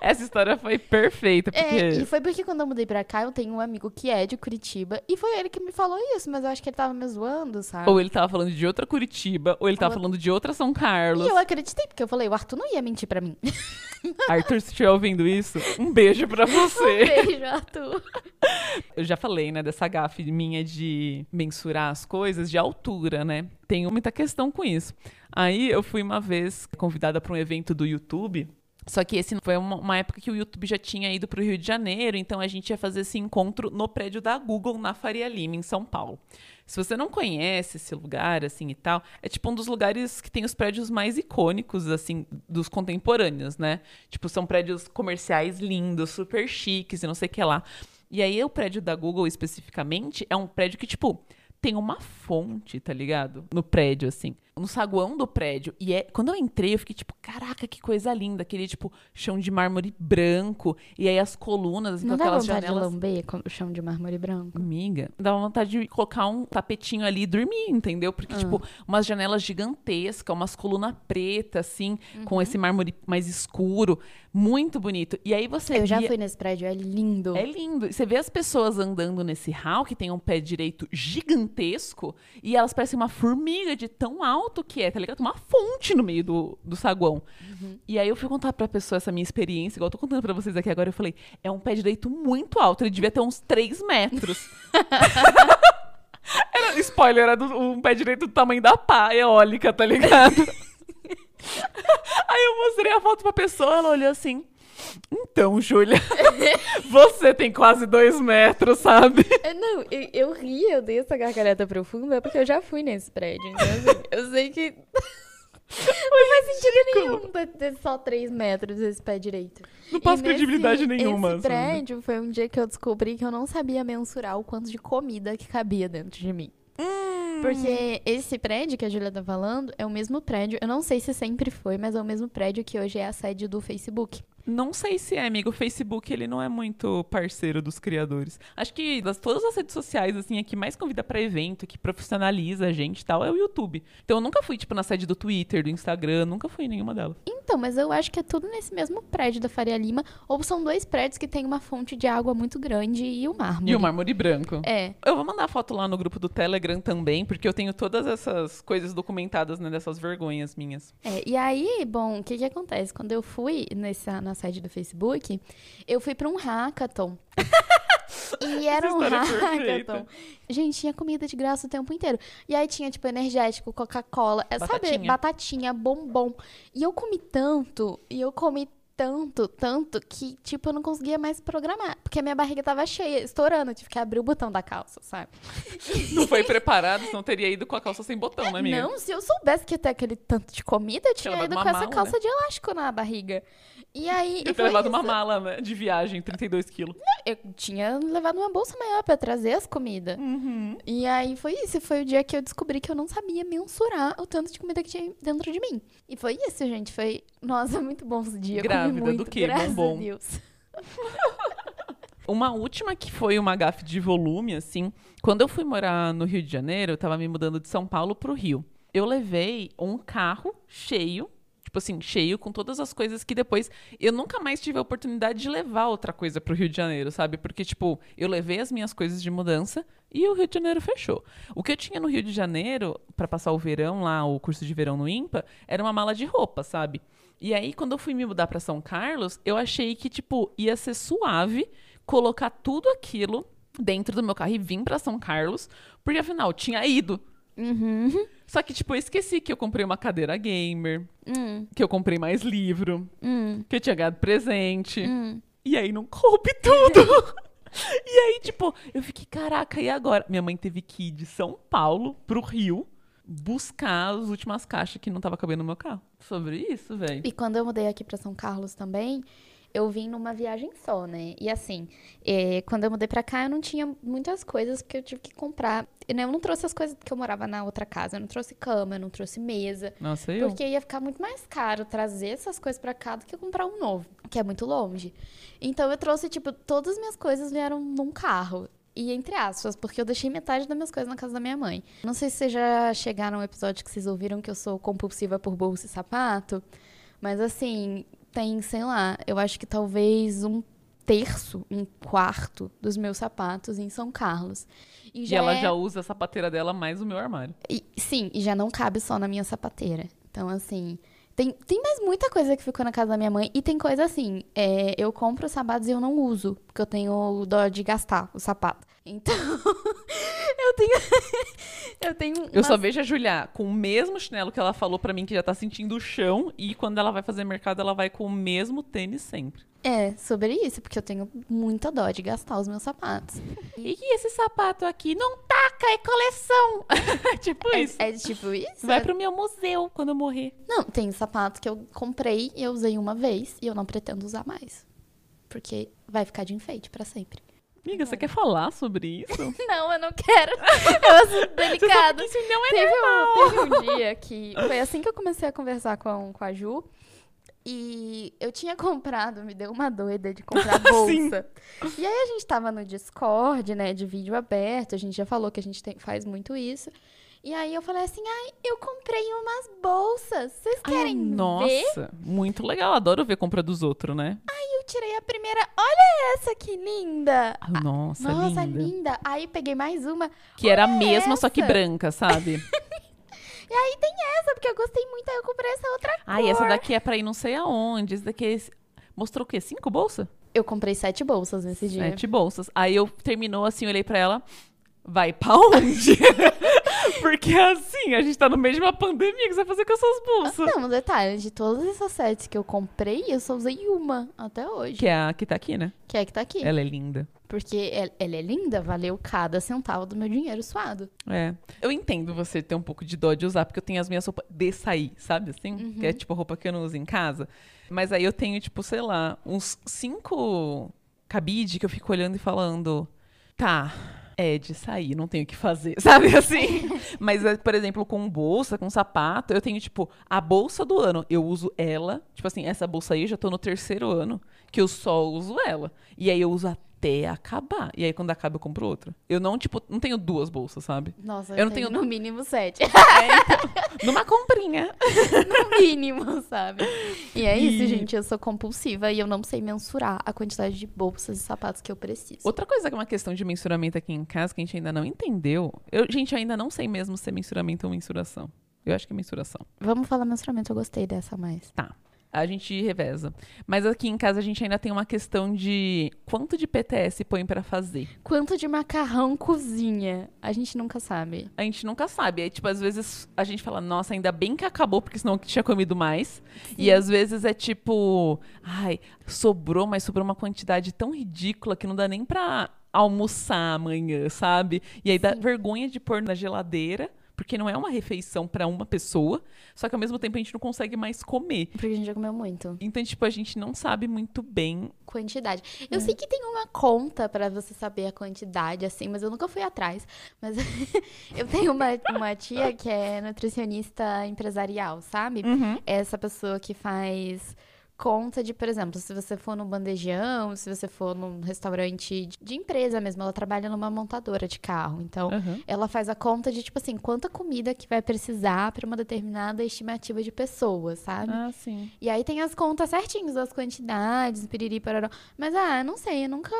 Essa história foi perfeita, porque. É, e foi porque quando eu mudei pra cá, eu tenho um amigo que é de Curitiba. E foi ele que me falou isso, mas eu acho que ele tava me zoando, sabe? Ou ele tava falando de outra Curitiba, ou ele tava Ou- falando de outra São Carlos. E eu acreditei, porque eu falei, o Arthur não ia mentir pra mim. Arthur, se estiver ouvindo isso, um beijo pra você. Beijo, Arthur. Eu já falei, né, dessa gafe minha de mensurar as coisas de altura, né? Tenho muita questão com isso. Aí eu fui uma vez convidada para um evento do YouTube. Só que esse foi uma, época que o YouTube já tinha ido para o Rio de Janeiro, então a gente ia fazer esse encontro no prédio da Google, na Faria Lima, em São Paulo. Se você não conhece esse lugar, assim, e tal, é tipo um dos lugares que tem os prédios mais icônicos, assim, dos contemporâneos, né? Tipo, são prédios comerciais lindos, super chiques e não sei o que lá. E aí, o prédio da Google, especificamente, é um prédio que, tipo, tem uma fonte, tá ligado? No prédio, assim. No saguão do prédio. E é. Quando eu entrei, eu fiquei, tipo, caraca, que coisa linda. Aquele, tipo, chão de mármore branco. E aí as colunas, assim, Não com dá aquelas vontade janelas. de lamber com o chão de mármore branco? Amiga, dava vontade de colocar um tapetinho ali e dormir, entendeu? Ah. Porque, tipo, umas janelas gigantescas, umas colunas pretas, assim, com esse mármore mais escuro. Muito bonito. E aí você Eu já via- fui nesse prédio, é lindo. É lindo. Você vê as pessoas andando nesse hall que tem um pé direito gigantesco e elas parecem uma formiga de tão alto que é, tá ligado? Uma fonte no meio do, do saguão. E aí eu fui contar pra pessoa essa minha experiência, igual eu tô contando pra vocês aqui agora, eu falei, é um pé direito muito alto, ele devia ter uns 3 metros. era, spoiler, era do- um pé direito do tamanho da pá eólica, tá ligado? aí eu mostrei a foto pra pessoa, ela olhou assim, Então, Júlia, você tem quase dois metros, sabe? É, Não, eu, eu ri, eu dei essa gargalhada profunda porque eu já fui nesse prédio. Então, assim, eu sei que. Não faz sentido nenhum ter- só 3 metros esse pé direito. Não passa credibilidade nenhuma. Esse sabe? prédio foi um dia que eu descobri que eu não sabia mensurar o quanto de comida que cabia dentro de mim. Hum. Porque esse prédio que a Julia tá falando é o mesmo prédio, eu não sei se sempre foi, mas é o mesmo prédio que hoje é a sede do Facebook. Não sei se é, amigo. O Facebook, ele não é muito parceiro dos criadores. Acho que das todas as redes sociais, assim, a que mais convida pra evento, que profissionaliza a gente e tal, é o YouTube. Então eu nunca fui, tipo, na sede do Twitter, do Instagram, nunca fui em nenhuma delas. Então, mas eu acho que é tudo nesse mesmo prédio da Faria Lima, ou são dois prédios que tem uma fonte de água muito grande e o mármore. E o mármore branco. É. Eu vou mandar foto lá no grupo do Telegram também, porque eu tenho todas essas coisas documentadas, né, dessas vergonhas minhas. É, e aí, bom, o que que acontece? Quando eu fui nessa, na sede do Facebook, eu fui pra um hackathon. e era um é hackathon. Gente, tinha comida de graça o tempo inteiro. E aí tinha, tipo, energético, Coca-Cola, é, sabe, Batatinha. bombom. E eu comi tanto, e eu comi tanto, tanto, que, tipo, eu não conseguia mais programar. Porque a minha barriga tava cheia, estourando. Eu tive que abrir o botão da calça, sabe? Não foi preparado, senão teria ido com a calça sem botão, né, amiga? Não, se eu soubesse que ia ter aquele tanto de comida, eu tinha ido com essa mala, calça de elástico na barriga. E aí. Eu ter levado uma isso. mala né, de viagem, 32 quilos. Eu tinha levado uma bolsa maior pra trazer as comidas. Uhum. E aí foi isso. Foi o dia que eu descobri que eu não sabia mensurar o tanto de comida que tinha dentro de mim. E foi isso, gente. Foi. Nossa, muito bom esse dia. Eu comi Grávida do muito, quê? Graças Bombom. a Deus. Uma última que foi uma gafe de volume, assim. Quando eu fui morar no Rio de Janeiro, eu tava me mudando de São Paulo pro Rio. Eu levei um carro cheio, tipo assim, cheio com todas as coisas que depois eu nunca mais tive a oportunidade de levar outra coisa pro Rio de Janeiro, sabe? Porque, tipo, eu levei as minhas coisas de mudança e o Rio de Janeiro fechou. O que eu tinha no Rio de Janeiro, pra passar o verão lá, o curso de verão no IMPA, era uma mala de roupa, sabe? E aí, quando eu fui me mudar pra São Carlos, eu achei que, tipo, ia ser suave colocar tudo aquilo dentro do meu carro e vir pra São Carlos, porque afinal, tinha ido. Uhum. Só que, tipo, eu esqueci que eu comprei uma cadeira gamer, Hum, que eu comprei mais livro, hum, que eu tinha ganhado presente. hum. E aí não coube tudo. e aí, tipo, eu fiquei, caraca, e agora? Minha mãe teve que ir de São Paulo pro Rio buscar as últimas caixas que não tava cabendo no meu carro. Sobre isso, velho. E quando eu mudei aqui pra São Carlos também, eu vim numa viagem só, né? E assim, eh, quando eu mudei pra cá, eu não tinha muitas coisas porque eu tive que comprar. Né, Eu não trouxe as coisas que eu morava na outra casa. Eu não trouxe cama, eu não trouxe mesa. Nossa, eu. Porque ia ficar muito mais caro trazer essas coisas pra cá do que comprar um novo, que é muito longe. Então eu trouxe, tipo, todas as minhas coisas vieram num carro. E entre aspas, porque eu deixei metade das minhas coisas na casa da minha mãe. Não sei se vocês já chegaram ao episódio que vocês ouviram que eu sou compulsiva por bolsa e sapato. Mas assim, tem, sei lá, eu acho que talvez um terço, um quarto dos meus sapatos em São Carlos. E, E ela é- já usa a sapateira dela mais o meu armário. e- sim, e já não cabe só na minha sapateira. Então, assim. Tem, tem mais muita coisa que ficou na casa da minha mãe. E tem coisa assim: é, eu compro os sapatos e eu não uso. Porque eu tenho dó de gastar o sapato. Então. eu tenho. eu tenho. Eu só vejo a Julia com o mesmo chinelo que ela falou pra mim que já tá sentindo o chão e quando ela vai fazer mercado ela vai com o mesmo tênis sempre. É, sobre isso, porque eu tenho muita dó de gastar os meus sapatos. E esse sapato aqui não taca, é coleção. tipo isso. É, é tipo isso? Vai pro meu museu quando eu morrer. Não, tem sapato que eu comprei e eu usei uma vez e eu não pretendo usar mais. Porque vai ficar de enfeite pra sempre. Amiga, você quer falar sobre isso? Não, eu não quero. É um assunto delicado. Isso não é Teve normal. um, teve um dia que. Foi assim que eu comecei a conversar com, com a Ju. E eu tinha comprado, me deu uma doida de comprar bolsa. E aí a gente tava no Discord, né, de vídeo aberto. A gente já falou que a gente tem- faz muito isso. E aí eu falei assim: ai, eu comprei umas bolsas. Vocês Ai, querem ver? nossa, muito legal. Adoro ver compra dos outros, né? Eu tirei a primeira. Olha essa que linda! Ah, nossa, Nossa, linda. linda. Aí peguei mais uma. Que era a mesma, só que essa. branca, sabe? E aí tem essa, porque eu gostei muito. Aí eu comprei essa outra Ai, essa daqui é pra ir não sei aonde. Esse daqui é... esse- Mostrou o quê? Cinco bolsas? Eu comprei sete bolsas nesse dia. Sete bolsas. Aí eu terminou assim, olhei pra ela. Vai pra onde? Porque assim, a gente tá no meio de uma pandemia, que você vai fazer com essas bolsas? Não, detalhe, de todas essas sets que eu comprei, eu só usei uma até hoje. Que é a que tá aqui, né? Que é a que tá aqui. Ela é linda. Porque el- ela é linda, valeu cada centavo do meu dinheiro suado. É. Eu entendo você ter um pouco de dó de usar, porque eu tenho as minhas roupas de sair, sabe assim? Que é tipo roupa que eu não uso em casa. Mas aí eu tenho, tipo, sei lá, uns cinco cabide que eu fico olhando e falando, tá. É de sair, não tenho o que fazer, sabe assim? Mas, é, por exemplo, com bolsa, com sapato, eu tenho, tipo, a bolsa do ano. Eu uso ela, tipo assim, essa bolsa aí eu já tô no terceiro ano, que eu só uso ela. E aí eu uso até acabar. E aí quando acaba eu compro outra. Eu não, tipo, não tenho duas bolsas, sabe? Nossa, Eu eu, não tenho, tenho- no mínimo sete. Numa comprinha. no mínimo, sabe? E é isso, E- gente. Eu sou compulsiva e eu não sei mensurar a quantidade de bolsas e sapatos que eu preciso. Outra coisa que é uma questão de mensuramento aqui em casa que a gente ainda não entendeu. Eu, gente, eu ainda não sei mesmo se é mensuramento ou mensuração. Eu acho que é mensuração. Vamos falar mensuramento, eu gostei dessa mais. Tá. A gente reveza. Mas aqui em casa a gente ainda tem uma questão de quanto de PTS põe pra fazer. Quanto de macarrão cozinha? A gente nunca sabe. A gente nunca sabe. Aí, tipo, às vezes a gente fala, nossa, ainda bem que acabou, porque senão eu tinha comido mais. E às vezes é tipo, ai, sobrou, mas sobrou uma quantidade tão ridícula que não dá nem pra almoçar amanhã, sabe? E aí dá vergonha de pôr na geladeira, porque não é uma refeição pra uma pessoa, só que ao mesmo tempo a gente não consegue mais comer. Porque a gente já comeu muito. Então, tipo, a gente não sabe muito bem. Quantidade. Eu sei que tem uma conta pra você saber a quantidade, assim, mas eu nunca fui atrás. Mas eu tenho uma, uma tia que é nutricionista empresarial, sabe? É essa pessoa que faz conta de, por exemplo, se você for no bandejão, se você for num restaurante de- empresa mesmo, ela trabalha numa montadora de carro. Então, Aham. ela faz a conta de, tipo assim, quanta comida que vai precisar pra uma determinada estimativa de pessoas, sabe? Ah, sim. E aí tem as contas certinhas, as quantidades, piriri, pararó. Mas, ah, não sei, eu nunca,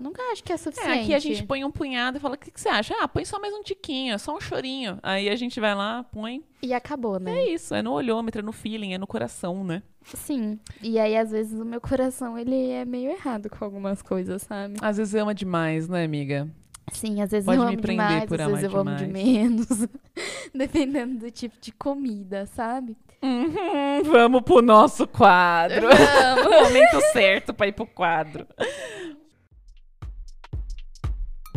nunca acho que é É, suficiente. aqui a gente põe um punhado e fala: o que, que você acha? Ah, põe só mais um tiquinho, é só um chorinho. Aí a gente vai lá, põe. E acabou, né? É isso, é no olhômetro, é no feeling, é no coração, né? Sim. E aí, às vezes, o meu coração, ele é meio errado com algumas coisas, sabe? Às vezes ama demais, né, amiga? Sim, às vezes Pode eu me amo prender demais, por às amar vezes eu amo de demais. menos. Dependendo do tipo de comida, sabe? Uhum, vamos pro nosso quadro. o momento certo pra ir pro quadro.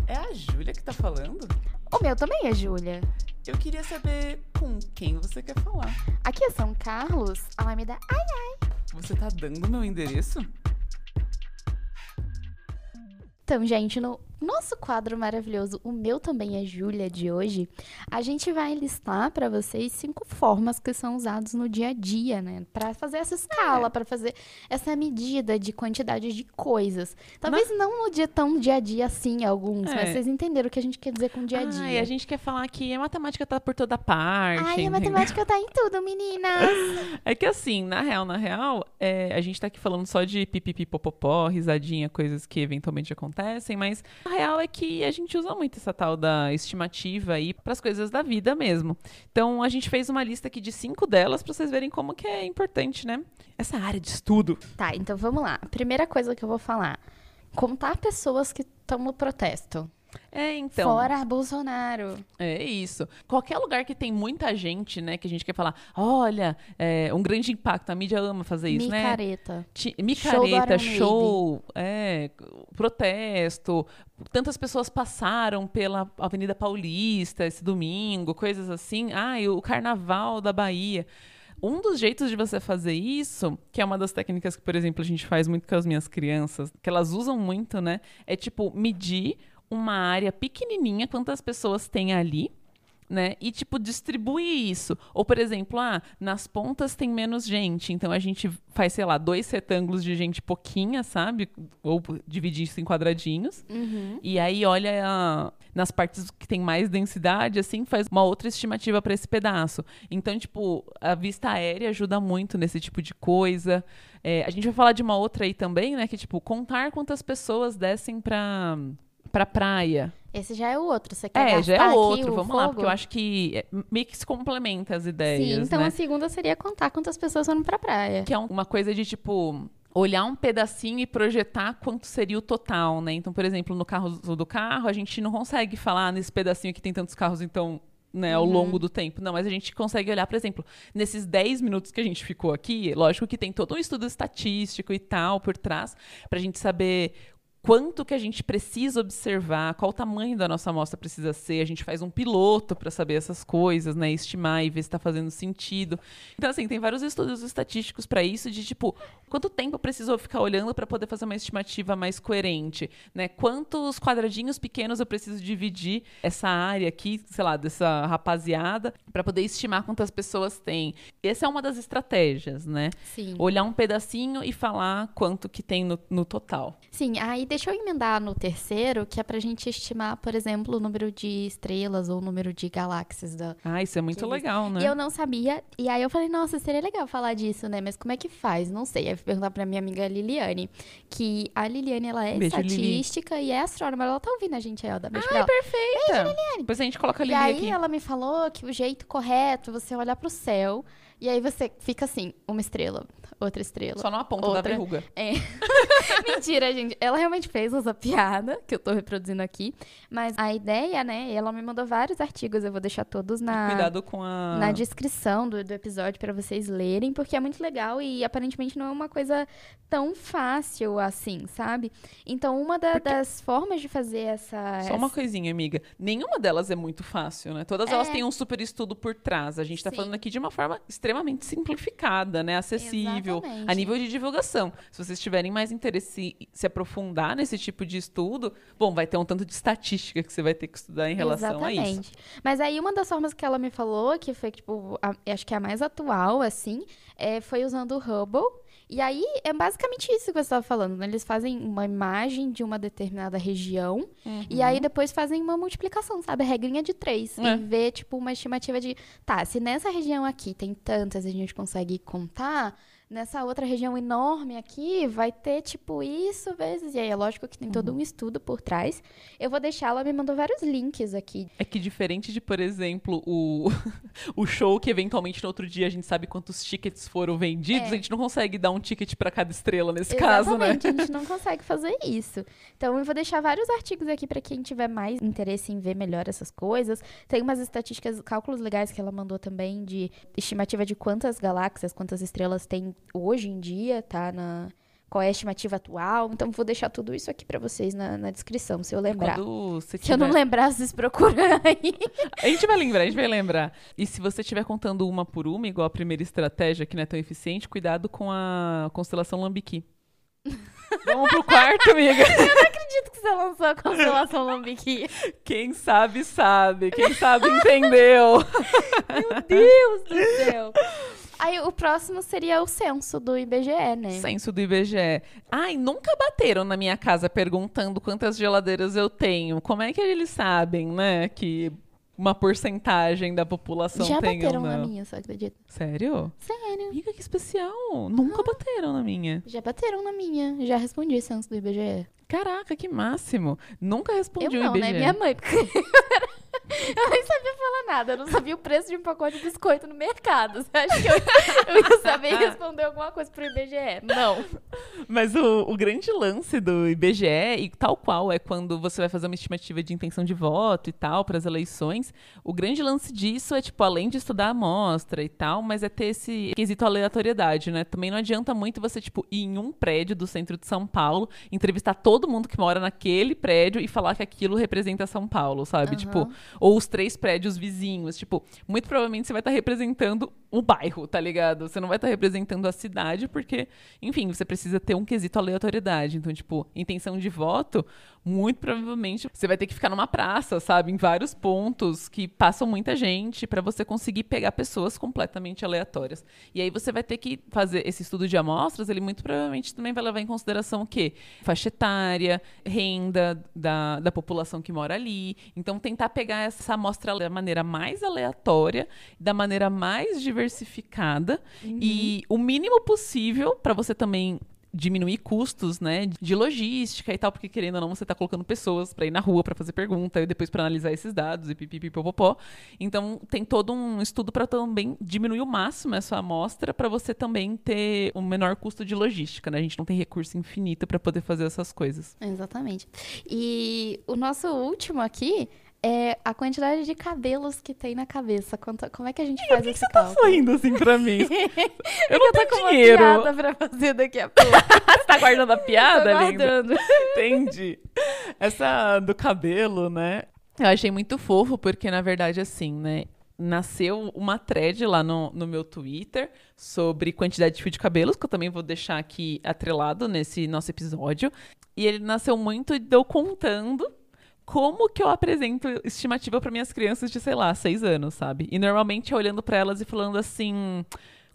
É a Júlia que tá falando? O meu também é Júlia. Eu queria saber com quem você quer falar. Aqui é São Carlos, Alameda. Ai, Você tá dando meu endereço? Então, gente, no nosso quadro maravilhoso, o meu também é Júlia de hoje, a gente vai listar para vocês cinco formas que são usadas no dia a dia, né? Para fazer essa escala, para fazer essa medida de quantidade de coisas. Talvez não no dia tão dia a dia assim, alguns, É. mas vocês entenderam o que a gente quer dizer com dia a dia. Ai, a gente quer falar que a matemática tá por toda parte. Ai, a matemática tá em tudo, meninas! É que assim, na real, na real, é, a gente tá aqui falando só de pipipi popopó, risadinha, coisas que eventualmente acontecem, mas real é que a gente usa muito essa tal da estimativa aí pras coisas da vida mesmo. Então a gente fez uma lista aqui de cinco delas pra vocês verem como que é importante, né? Essa área de estudo. tá, então vamos lá. Primeira coisa que eu vou falar: contar pessoas que estão no protesto. É, então. Fora Bolsonaro. É isso. Qualquer lugar que tem muita gente, né, que a gente quer falar, olha, é, um grande impacto, a mídia ama fazer isso, né? Micareta. Ti- Show do Micareta, Iron show, é, protesto. Tantas pessoas passaram pela Avenida Paulista esse domingo, coisas assim. Ah, e o Carnaval da Bahia. Um dos jeitos de você fazer isso, que é uma das técnicas que, por exemplo, a gente faz muito com as minhas crianças, que elas usam muito, né? É tipo medir uma área pequenininha, quantas pessoas tem ali, né? E, tipo, distribuir isso. Ou, por exemplo, ah, nas pontas tem menos gente, então a gente faz, sei lá, dois retângulos de gente pouquinha, sabe? Ou dividir isso em quadradinhos. E aí olha ah, nas partes que tem mais densidade, assim, faz uma outra estimativa para esse pedaço. Então, tipo, a vista aérea ajuda muito nesse tipo de coisa. É, a gente vai falar de uma outra aí também, né? Que, tipo, contar quantas pessoas descem pra, pra praia. Esse já é o outro. Você quer É, já é outro. o Vamos lá, fogo? porque eu acho que é, meio que se complementa as ideias, Sim, então né? a segunda seria contar quantas pessoas foram pra praia. Que é um- uma coisa de, tipo, olhar um pedacinho e projetar quanto seria o total, né? Então, por exemplo, no carro do carro, a gente não consegue falar "Ah, nesse pedacinho que tem tantos carros, então né, ao longo do tempo. Não, mas a gente consegue olhar, por exemplo, nesses 10 minutos que a gente ficou aqui, lógico que tem todo um estudo estatístico e tal por trás, pra gente saber quanto que a gente precisa observar, qual o tamanho da nossa amostra precisa ser. A gente faz um piloto para saber essas coisas, né? Estimar e ver se está fazendo sentido. Então, assim, tem vários estudos estatísticos para isso, de tipo, quanto tempo eu preciso ficar olhando para poder fazer uma estimativa mais coerente, né? Quantos quadradinhos pequenos eu preciso dividir essa área aqui, sei lá, dessa rapaziada, para poder estimar quantas pessoas tem. Essa é uma das estratégias, né? Sim. Olhar um pedacinho e falar quanto que tem no, no total. Sim, aí deixa eu emendar no terceiro, que é pra gente estimar, por exemplo, o número de estrelas ou o número de galáxias da. Ah, isso é muito legal, né? E eu não sabia, e aí eu falei, nossa, seria legal falar disso, né? Mas como é que faz? Não sei. Aí eu fui perguntar pra minha amiga Liliane, que a Liliane, ela é Beijo, Lili. estatística e é astrônoma. Ela tá ouvindo a gente aí, ó, beijo pra Ai, ela. perfeita! Depois a gente coloca a E Lili aí aqui. ela me falou que o jeito correto é você olhar pro céu, e aí você fica assim, uma estrela, outra estrela. Só numa ponta da outra. verruga. É. Mentira, gente. Ela realmente fez essa piada que eu tô reproduzindo aqui. Mas a ideia, né? Ela me mandou vários artigos. Eu vou deixar todos na, Cuidado com a. na descrição do, do episódio pra vocês lerem, porque é muito legal e aparentemente não é uma coisa tão fácil assim, sabe? Então, uma da- das formas de fazer essa. Só uma coisinha, amiga. Nenhuma delas é muito fácil, né? Todas elas É. têm um super estudo por trás. A gente tá Sim. falando aqui de uma forma extremamente simplificada, né? Acessível, Exatamente. a nível de divulgação. Se vocês tiverem mais interesse em se aprofundar nesse tipo de estudo, bom, vai ter um tanto de estatística que você vai ter que estudar em relação a isso. Exatamente. Mas aí uma das formas que ela me falou, que foi, tipo, a- acho que é a mais atual, assim, é, foi usando o Hubble. E aí é basicamente isso que você estava falando, né? Eles fazem uma imagem de uma determinada região e aí depois fazem uma multiplicação, sabe? A regrinha de três. É. E vê, tipo, uma estimativa de, tá, se nessa região aqui tem tantas e a gente consegue contar, nessa outra região enorme aqui vai ter, tipo, isso vezes. E aí é lógico que tem todo um estudo por trás. Eu vou deixar, ela me mandou vários links aqui. É que diferente de, por exemplo, o, o show que eventualmente no outro dia a gente sabe quantos tickets foram vendidos, É. a gente não consegue dar um ticket pra cada estrela nesse caso, né? Exatamente, a gente não consegue fazer isso. Então eu vou deixar vários artigos aqui para quem tiver mais interesse em ver melhor essas coisas. Tem umas estatísticas, cálculos legais que ela mandou também de estimativa de quantas galáxias, quantas estrelas tem hoje em dia, tá? Na, qual é a estimativa atual. Então vou deixar tudo isso aqui para vocês na, na descrição, se eu lembrar. Se eu não tiver- lembrar, vocês procuram aí. A gente vai lembrar, a gente vai lembrar. E se você estiver contando uma por uma, igual a primeira estratégia, que não é tão eficiente, cuidado com a constelação Lambiqui. Vamos pro quarto, amiga. acredito que você lançou a constelação Lambiquia. Quem sabe, sabe. Quem sabe, entendeu. Meu Deus do céu. Aí o próximo seria o censo do IBGE, né? Censo do IBGE. Ai, nunca bateram na minha casa perguntando quantas geladeiras eu tenho. Como é que eles sabem, né, que uma porcentagem da população Já tem bateram ou na não? minha, só acredita? Sério? Sério. Amiga, que especial. Nunca bateram na minha. Já bateram na minha. Já respondi censo do IBGE. Caraca, que máximo. Nunca respondi eu o não, IBGE. né? Minha mãe. porque eu nem sabia falar nada. Eu não sabia o preço de um pacote de biscoito no mercado. Você acha que eu, eu ia saber responder alguma coisa pro IBGE? Não. Mas o, o grande lance do IBGE, e tal qual é quando você vai fazer uma estimativa de intenção de voto e tal para as eleições, o grande lance disso é, tipo, além de estudar a amostra e tal, mas é ter esse quesito aleatoriedade, né? Também não adianta muito você, tipo, ir em um prédio do centro de São Paulo, entrevistar todo mundo que mora naquele prédio e falar que aquilo representa São Paulo, sabe? Aham. Tipo, ou os três prédios vizinhos. Tipo, muito provavelmente você vai estar representando o bairro, tá ligado? Você não vai estar representando a cidade, porque, enfim, você precisa ter um quesito aleatoriedade. Então, tipo, intenção de voto, muito provavelmente você vai ter que ficar numa praça, sabe? Em vários pontos que passam muita gente para você conseguir pegar pessoas completamente aleatórias. E aí você vai ter que fazer esse estudo de amostras, ele muito provavelmente também vai levar em consideração o quê? Faixa etária, renda da, da população que mora ali. Então, tentar pegar essa amostra da maneira mais aleatória, da maneira mais diversificada e o mínimo possível para você também diminuir custos, né, de logística e tal, porque querendo ou não você tá colocando pessoas para ir na rua para fazer pergunta e depois para analisar esses dados e pipipipopopó. Então tem todo um estudo para também diminuir o máximo essa amostra para você também ter um menor custo de logística, né? A gente não tem recurso infinito para poder fazer essas coisas. Exatamente. E o nosso último aqui É a quantidade de cabelos que tem na cabeça. Quanto- como é que a gente faz esse Tá cálculo? sorrindo assim pra mim. Eu não Eu tô tenho com uma dinheiro. piada pra fazer daqui a pouco. Você tá guardando a piada, Tô linda? guardando. Entendi. Essa do cabelo, né? Eu achei muito fofo, porque na verdade, assim, né? Nasceu uma thread lá no, no meu Twitter sobre quantidade de fio de cabelos, que eu também vou deixar aqui atrelado nesse nosso episódio. E ele nasceu muito de eu contando como que eu apresento estimativa para minhas crianças de, sei lá, seis anos, sabe? E normalmente é olhando para elas e falando assim: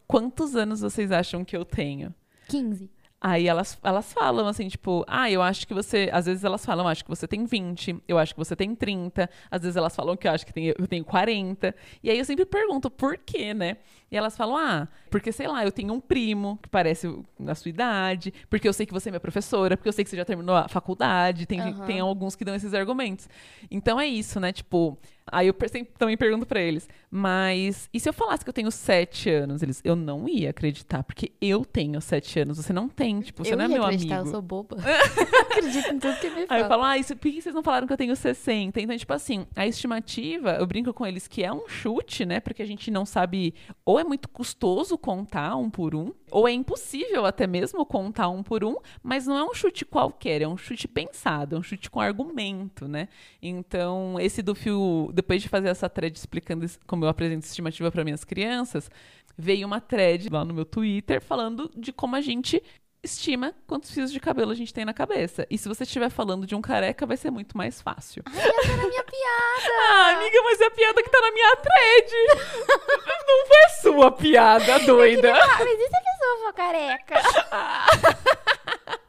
quantos anos vocês acham que eu tenho? 15. Aí elas, elas falam assim, tipo, ah, eu acho que você. Às vezes elas falam, acho que você tem 20, eu acho que você tem 30. Às vezes elas falam que eu acho que tem- eu tenho 40. E aí eu sempre pergunto por quê, né? E elas falam, ah, porque sei lá, eu tenho um primo que parece na sua idade, porque eu sei que você é minha professora, porque eu sei que você já terminou a faculdade. Tem, Aham. tem alguns que dão esses argumentos. Então é isso, né? Tipo, aí eu também pergunto pra eles, mas e se eu falasse que eu tenho 7 anos? Eles, eu não ia acreditar, porque eu tenho 7 anos, você não tem, tipo, você eu não é ia meu acreditar, amigo. eu sou boba. Eu acredito em tudo que me Aí fala. eu falo, ah, isso, por que vocês não falaram que eu tenho 60? Então, tipo assim, a estimativa, eu brinco com eles que é um chute, né? Porque a gente não sabe, ou é muito custoso contar um por um, ou é impossível até mesmo contar um por um, mas não é um chute qualquer, é um chute pensado, é um chute com argumento, né? Então, esse do fio, depois de fazer essa thread explicando como eu apresento estimativa para minhas crianças, veio uma thread lá no meu Twitter falando de como a gente estima quantos fios de cabelo a gente tem na cabeça. E se você estiver falando de um careca, vai ser muito mais fácil. Essa era a minha piada. Ah, amiga, mas é a piada que tá na minha thread. Não foi sua piada, doida. Ah, mas e se a pessoa for careca?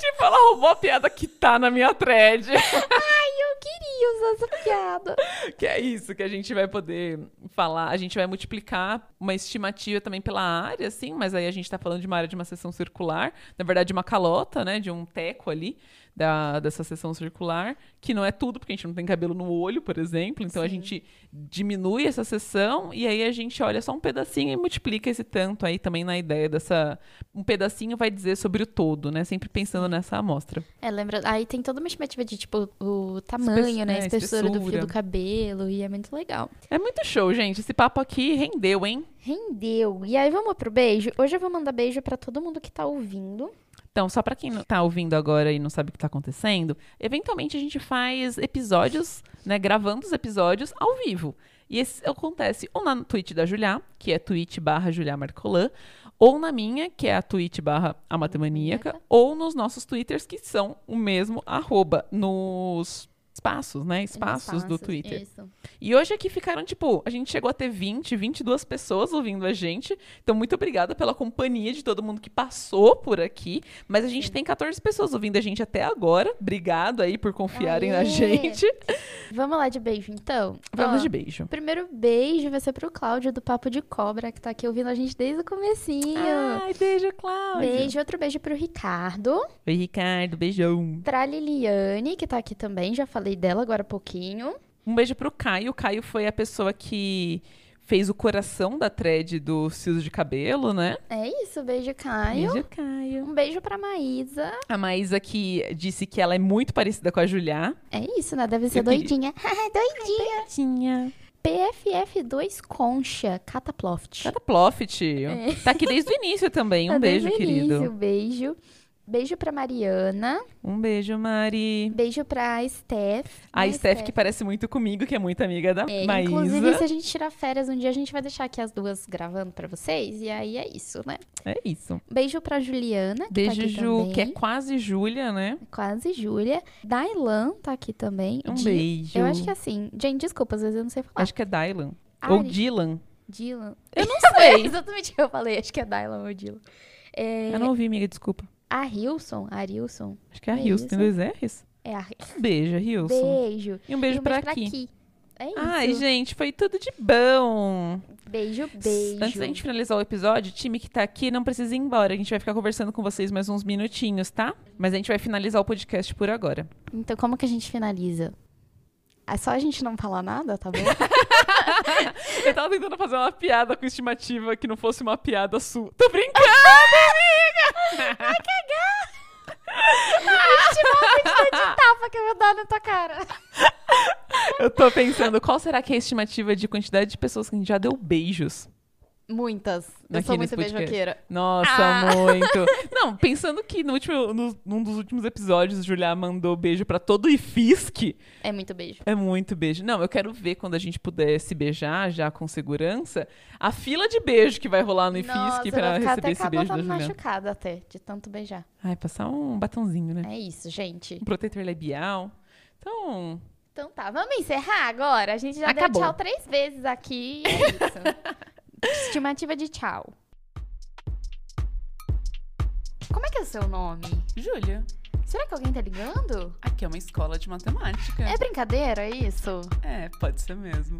Tipo, ela roubou a piada que tá na minha thread. Ai, queria usar essa piada. Que é isso que a gente vai poder falar. A gente vai multiplicar uma estimativa também pela área, assim, mas aí a gente tá falando de uma área de uma seção circular, na verdade, uma calota, né? De um teco ali da, dessa seção circular, que não é tudo, porque a gente não tem cabelo no olho, por exemplo. Então a Sim. gente diminui essa seção e aí a gente olha só um pedacinho e multiplica esse tanto aí também na ideia dessa. Um pedacinho vai dizer sobre o todo, né? Sempre pensando nessa amostra. É, lembra? Aí tem toda uma estimativa de, tipo, o tamanho, né? A é, espessura do fio espessura. do cabelo. E é muito legal. É muito show, gente. Esse papo aqui rendeu, hein? Rendeu. E aí, vamos pro beijo? Hoje eu vou mandar beijo pra todo mundo que tá ouvindo. Então, só pra quem tá ouvindo agora e não sabe o que tá acontecendo, eventualmente a gente faz episódios, né, gravando os episódios ao vivo. E esse acontece ou na Twitch da Julia, que é twitch barra Julia Marcolan, ou na minha, que é a twitch barra Amatemaníaca, ou nos nossos twitters, que são o mesmo arroba, nos espaços, né, espaços do Twitter. Isso. E hoje aqui ficaram, tipo, a gente chegou a ter 20, 22 pessoas ouvindo a gente. Então, muito obrigada pela companhia de todo mundo que passou por aqui. Mas a gente tem 14 pessoas ouvindo a gente até agora. Obrigado aí por confiarem na Aê! gente. Vamos lá de beijo, então? Vamos Ó, de beijo. Primeiro beijo vai ser pro Cláudio do Papo de Cobra, que tá aqui ouvindo a gente desde o comecinho. Ai, beijo, Cláudia. Beijo, outro beijo pro Ricardo. Oi, Ricardo. Beijão. Pra Liliane, que tá aqui também, já falei dela agora há pouquinho. Um beijo pro Caio. O Caio foi a pessoa que fez o coração da thread do fios de cabelo, né? É isso, beijo, Caio. Beijo, Caio. Um beijo pra Maísa. A Maísa que disse que ela é muito parecida com a Julia. É isso, né? Deve ser Eu doidinha. doidinha. Tinha. PFF2 Concha, Cataploft. Cata Plofit. Tá aqui desde o início também. Um Tá beijo, desde o querido. início, beijo. Beijo pra Mariana. Um beijo, Mari. Beijo pra Steph. A Né, Steph, que parece muito comigo, que é muito amiga da É, Maísa. inclusive, se a gente tirar férias um dia, a gente vai deixar aqui as duas gravando pra vocês. E aí é isso, né? É isso. Beijo pra Juliana, que Beijo, tá Ju, também. que é quase Júlia, né? Quase Júlia. Dailan tá aqui também. Um Di- beijo. Eu acho que é assim. Jane, desculpa, às vezes eu não sei falar. Acho que é. Ou Ari- Dylan. Dylan. Eu não É sei. exatamente o que eu falei. Acho que é Dylan ou Dylan. É, Eu não ouvi, amiga, desculpa. A Hilson, a Arilson. Acho que é a É Hilson. Tem isso. dois R's? É a Um beijo, Hilson. Beijo. E um beijo e um pra beijo aqui. É isso. Ai, gente, foi tudo de bom. Beijo, beijo. Antes da gente finalizar o episódio, o time que tá aqui não precisa ir embora. A gente vai ficar conversando com vocês mais uns minutinhos, tá? Mas a gente vai finalizar o podcast por agora. Então, como que a gente finaliza? É só a gente não falar nada, tá bom? Eu tava tentando fazer uma piada com estimativa que não fosse uma piada sua. Tô brincando, amiga! Vai cagar! Tapa que eu vou dar na tua cara. Eu tô pensando, qual será que é a estimativa de quantidade de pessoas que a gente já deu beijos? Muitas. Eu sou muito podcast. beijoqueira. Nossa, Ah! muito. Não, pensando que no último, no, num dos últimos episódios, Julia mandou beijo pra todo o IFISC. É muito beijo. É muito beijo. Não, eu quero ver quando a gente puder se beijar já com segurança, a fila de beijo que vai rolar no IFISC ficar receber até esse beijo da Juliana. machucada até, de tanto beijar. Ai, passar um batonzinho, né? É isso, gente. Um protetor labial. Então, Então tá, vamos encerrar agora? A gente já Acabou. deu tchau três vezes aqui. É isso. Estimativa de tchau. Como é que é o seu nome? Júlia, Será que alguém tá ligando? aqui é uma escola de matemática. É brincadeira isso? É, pode ser mesmo.